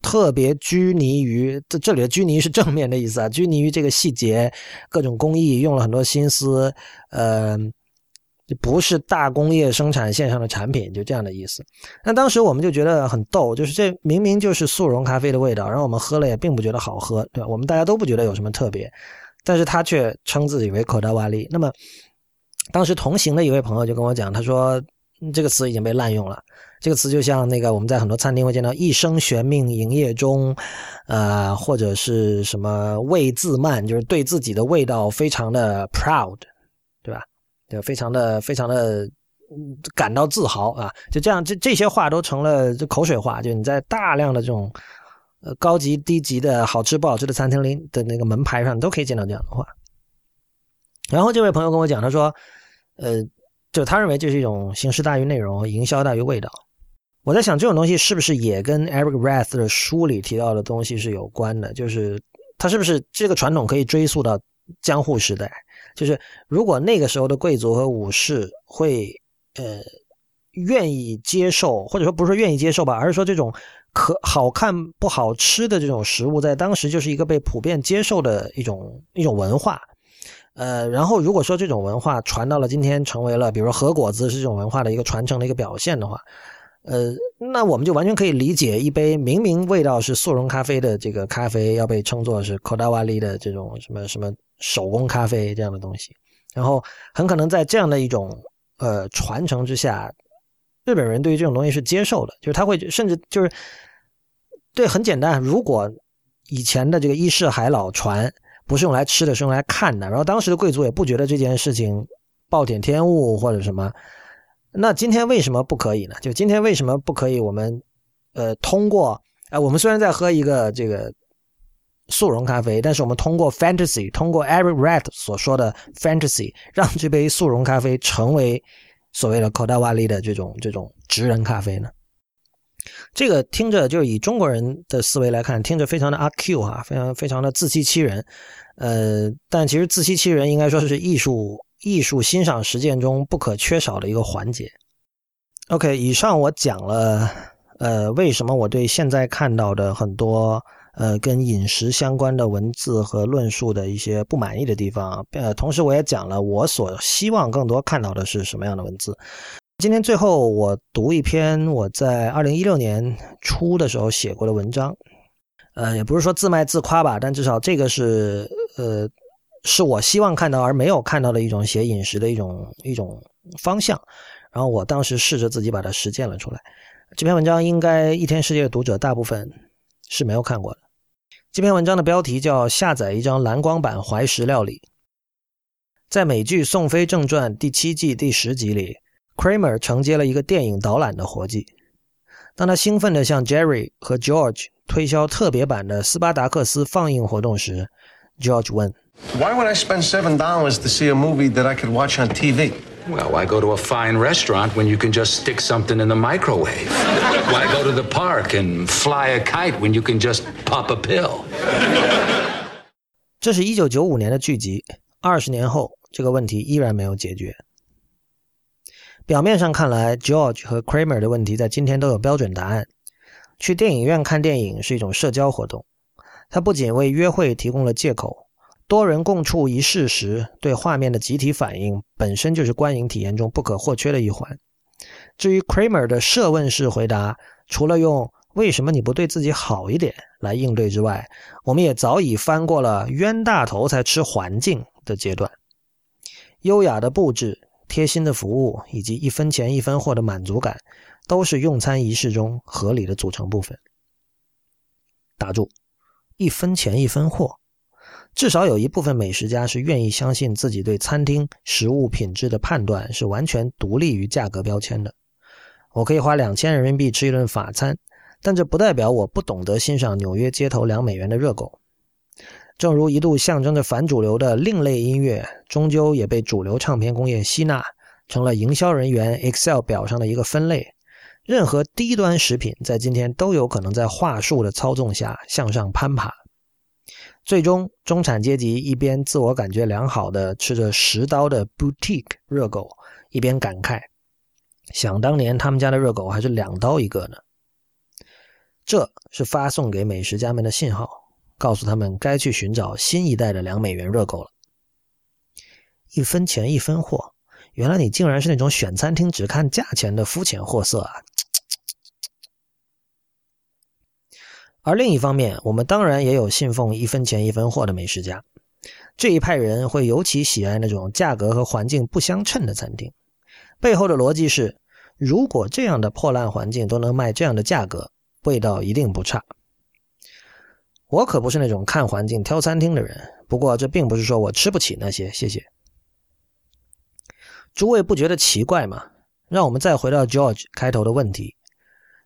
A: 特别拘泥于这这里的“拘泥”是正面的意思啊，拘泥于这个细节，各种工艺用了很多心思，呃。就不是大工业生产线上的产品，就这样的意思。那当时我们就觉得很逗，就是这明明就是速溶咖啡的味道，然后我们喝了也并不觉得好喝，对吧？我们大家都不觉得有什么特别，但是他却称自己为口袋瓦利。那么当时同行的一位朋友就跟我讲，他说这个词已经被滥用了，这个词就像那个我们在很多餐厅会见到“一生悬命营业中”，呃，或者是什么“味自慢”，就是对自己的味道非常的 proud，就非常的非常的感到自豪啊！就这样，这这些话都成了这口水话。就你在大量的这种呃高级、低级的好吃不好吃的餐厅里的那个门牌上，都可以见到这样的话。然后这位朋友跟我讲，他说，呃，就他认为这是一种形式大于内容，营销大于味道。我在想，这种东西是不是也跟 Eric Rath 的书里提到的东西是有关的？就是他是不是这个传统可以追溯到江户时代？就是如果那个时候的贵族和武士会呃愿意接受，或者说不是说愿意接受吧，而是说这种可好看不好吃的这种食物，在当时就是一个被普遍接受的一种一种文化。呃，然后如果说这种文化传到了今天，成为了比如说和果子是这种文化的一个传承的一个表现的话，呃，那我们就完全可以理解，一杯明明味道是速溶咖啡的这个咖啡，要被称作是 Kodawari 的这种什么什么。手工咖啡这样的东西，然后很可能在这样的一种呃传承之下，日本人对于这种东西是接受的，就是他会甚至就是对很简单，如果以前的这个伊势海老船不是用来吃的，是用来看的，然后当时的贵族也不觉得这件事情暴殄天物或者什么，那今天为什么不可以呢？就今天为什么不可以？我们呃通过哎，我们虽然在喝一个这个。速溶咖啡，但是我们通过 fantasy，通过 Eric Red 所说的 fantasy，[laughs] 让这杯速溶咖啡成为所谓的口袋瓦利的这种这种职人咖啡呢？这个听着就是以中国人的思维来看，听着非常的阿 Q 啊，非常非常的自欺欺人。呃，但其实自欺欺人应该说是艺术艺术欣赏实践中不可缺少的一个环节。OK，以上我讲了，呃，为什么我对现在看到的很多。呃，跟饮食相关的文字和论述的一些不满意的地方，呃，同时我也讲了我所希望更多看到的是什么样的文字。今天最后我读一篇我在二零一六年初的时候写过的文章，呃，也不是说自卖自夸吧，但至少这个是呃，是我希望看到而没有看到的一种写饮食的一种一种方向。然后我当时试着自己把它实践了出来。这篇文章应该一天世界的读者大部分是没有看过的。这篇文章的标题叫“下载一张蓝光版怀石料理”。在美剧《宋飞正传》第七季第十集里，Kramer 承接了一个电影导览的活计。当他兴奋地向 Jerry 和 George 推销特别版的《斯巴达克斯》放映活动时，George 问
C: ：“Why would I spend seven dollars to see a movie that I could watch on TV？”
D: Well, why go to a fine restaurant when you can just stick something in the microwave? why go to the park and fly a kite when you can just pop a pill?
A: 这是一九九五年的剧集，二十年后，这个问题依然没有解决。表面上看来，George 和 Kramer 的问题在今天都有标准答案。去电影院看电影是一种社交活动，它不仅为约会提供了借口。 多人共处一室时，对画面的集体反应本身就是观影体验中不可或缺的一环。至于 Kramer 的设问式回答，除了用“为什么你不对自己好一点”来应对之外，我们也早已翻过了冤大头才吃环境的阶段。优雅的布置、贴心的服务以及一分钱一分货的满足感，都是用餐仪式中合理的组成部分。打住，一分钱一分货。至少有一部分美食家是愿意相信自己对餐厅食物品质的判断是完全独立于价格标签的。我可以花两千人民币吃一顿法餐，但这不代表我不懂得欣赏纽约街头两美元的热狗。正如一度象征着反主流的另类音乐，终究也被主流唱片工业吸纳，成了营销人员 Excel 表上的一个分类。任何低端食品在今天都有可能在话术的操纵下向上攀爬。最终，中产阶级一边自我感觉良好的吃着十刀的 boutique 热狗，一边感慨：想当年他们家的热狗还是两刀一个呢。这是发送给美食家们的信号，告诉他们该去寻找新一代的两美元热狗了。一分钱一分货，原来你竟然是那种选餐厅只看价钱的肤浅货色啊！而另一方面，我们当然也有信奉一分钱一分货的美食家。这一派人会尤其喜爱那种价格和环境不相称的餐厅。背后的逻辑是：如果这样的破烂环境都能卖这样的价格，味道一定不差。我可不是那种看环境挑餐厅的人。不过这并不是说我吃不起那些。谢谢。诸位不觉得奇怪吗？让我们再回到 George 开头的问题：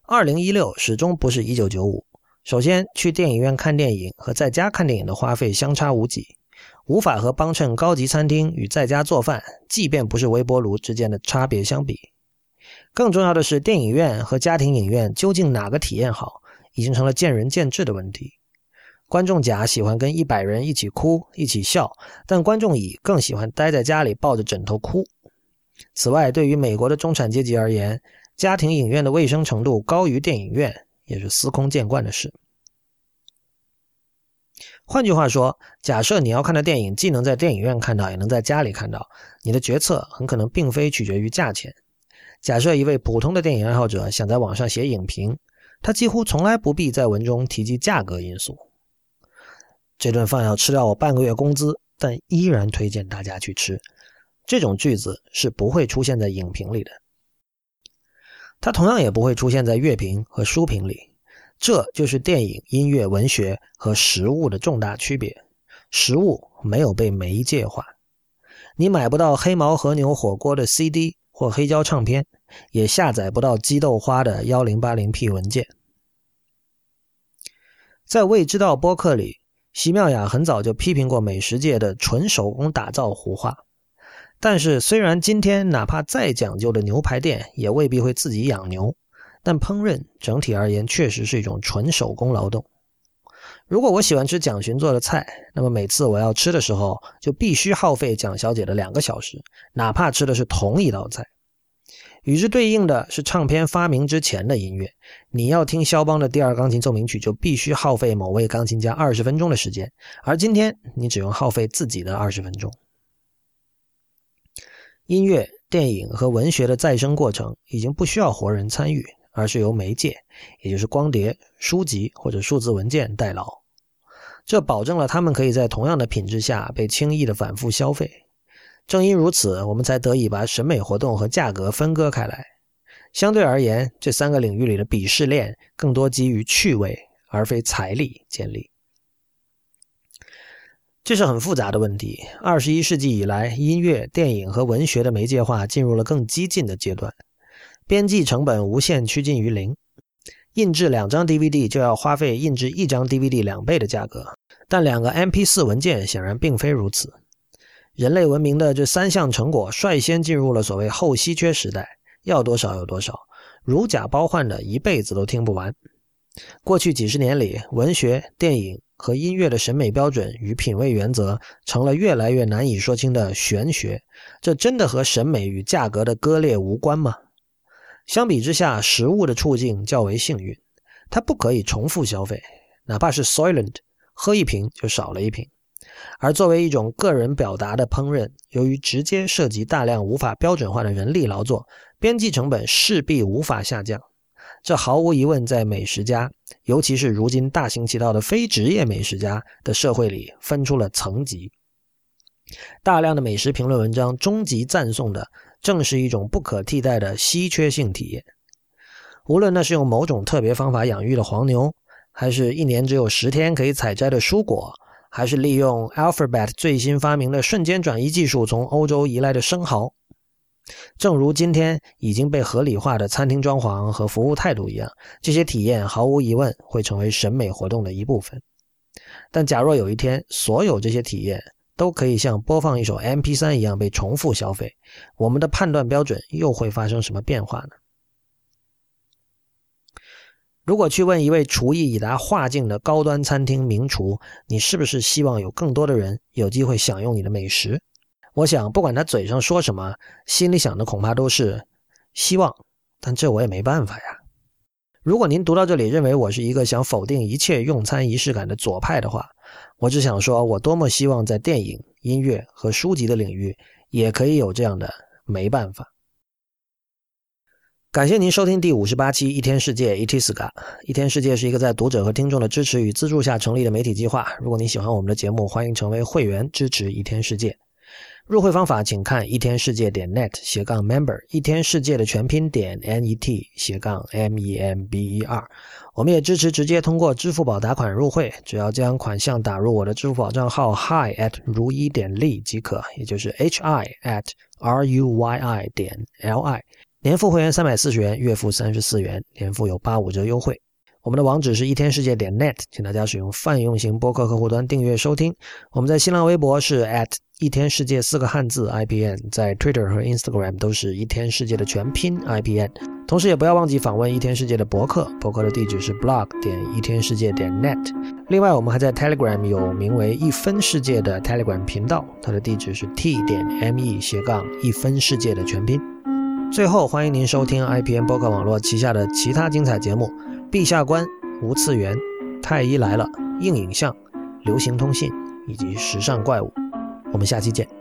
A: 二零一六始终不是一九九五。首先，去电影院看电影和在家看电影的花费相差无几，无法和帮衬高级餐厅与在家做饭，即便不是微波炉之间的差别相比。更重要的是，电影院和家庭影院究竟哪个体验好，已经成了见仁见智的问题。观众甲喜欢跟一百人一起哭、一起笑，但观众乙更喜欢待在家里抱着枕头哭。此外，对于美国的中产阶级而言，家庭影院的卫生程度高于电影院。也是司空见惯的事。换句话说，假设你要看的电影既能在电影院看到，也能在家里看到，你的决策很可能并非取决于价钱。假设一位普通的电影爱好者想在网上写影评，他几乎从来不必在文中提及价格因素。这顿饭要吃掉我半个月工资，但依然推荐大家去吃。这种句子是不会出现在影评里的。它同样也不会出现在乐评和书评里，这就是电影、音乐、文学和实物的重大区别。实物没有被媒介化，你买不到黑毛和牛火锅的 CD 或黑胶唱片，也下载不到鸡豆花的 1080P 文件。在未知道播客里，席妙雅很早就批评过美食界的纯手工打造胡话。但是，虽然今天哪怕再讲究的牛排店也未必会自己养牛，但烹饪整体而言确实是一种纯手工劳动。如果我喜欢吃蒋寻做的菜，那么每次我要吃的时候就必须耗费蒋小姐的两个小时，哪怕吃的是同一道菜。与之对应的是唱片发明之前的音乐，你要听肖邦的第二钢琴奏鸣曲，就必须耗费某位钢琴家二十分钟的时间，而今天你只用耗费自己的二十分钟。音乐、电影和文学的再生过程已经不需要活人参与，而是由媒介，也就是光碟、书籍或者数字文件代劳。这保证了他们可以在同样的品质下被轻易的反复消费。正因如此，我们才得以把审美活动和价格分割开来。相对而言，这三个领域里的鄙视链更多基于趣味而非财力建立。这是很复杂的问题。二十一世纪以来，音乐、电影和文学的媒介化进入了更激进的阶段，编辑成本无限趋近于零。印制两张 DVD 就要花费印制一张 DVD 两倍的价格，但两个 MP4 文件显然并非如此。人类文明的这三项成果率先进入了所谓后稀缺时代，要多少有多少，如假包换的一辈子都听不完。过去几十年里，文学、电影。和音乐的审美标准与品味原则成了越来越难以说清的玄学。这真的和审美与价格的割裂无关吗？相比之下，食物的处境较为幸运，它不可以重复消费，哪怕是 Soylent，喝一瓶就少了一瓶。而作为一种个人表达的烹饪，由于直接涉及大量无法标准化的人力劳作，边际成本势必无法下降。这毫无疑问，在美食家，尤其是如今大行其道的非职业美食家的社会里，分出了层级。大量的美食评论文章终极赞颂的，正是一种不可替代的稀缺性体验。无论那是用某种特别方法养育的黄牛，还是一年只有十天可以采摘的蔬果，还是利用 Alphabet 最新发明的瞬间转移技术从欧洲移来的生蚝？正如今天已经被合理化的餐厅装潢和服务态度一样，这些体验毫无疑问会成为审美活动的一部分。但假若有一天，所有这些体验都可以像播放一首 MP3 一样被重复消费，我们的判断标准又会发生什么变化呢？如果去问一位厨艺已达化境的高端餐厅名厨，你是不是希望有更多的人有机会享用你的美食？我想，不管他嘴上说什么，心里想的恐怕都是希望。但这我也没办法呀。如果您读到这里认为我是一个想否定一切用餐仪式感的左派的话，我只想说，我多么希望在电影、音乐和书籍的领域也可以有这样的没办法。感谢您收听第五十八期《一天世界》，Itiska。一天世界是一个在读者和听众的支持与资助下成立的媒体计划。如果您喜欢我们的节目，欢迎成为会员支持一天世界。入会方法请看一天世界点 net 斜杠 member，一天世界的全拼点 net 斜杠 m e m b e r。我们也支持直接通过支付宝打款入会，只要将款项打入我的支付宝账号 hi at 如一点 li 即可，也就是 h i at r u y i 点 l i。年付会员三百四十元，月付三十四元，年付有八五折优惠。我们的网址是一天世界点 net，请大家使用泛用型播客客户端订阅收听。我们在新浪微博是 at 一天世界四个汉字 i p n，在 Twitter 和 Instagram 都是一天世界的全拼 i p n。同时也不要忘记访问一天世界的博客，博客的地址是 blog 点一天世界点 net。另外，我们还在 Telegram 有名为一分世界的 Telegram 频道，它的地址是 t 点 me 斜杠一分世界的全拼。最后，欢迎您收听 IPN 播客网络旗下的其他精彩节目：陛下观、无次元、太医来了、硬影像、流行通信以及时尚怪物。我们下期见。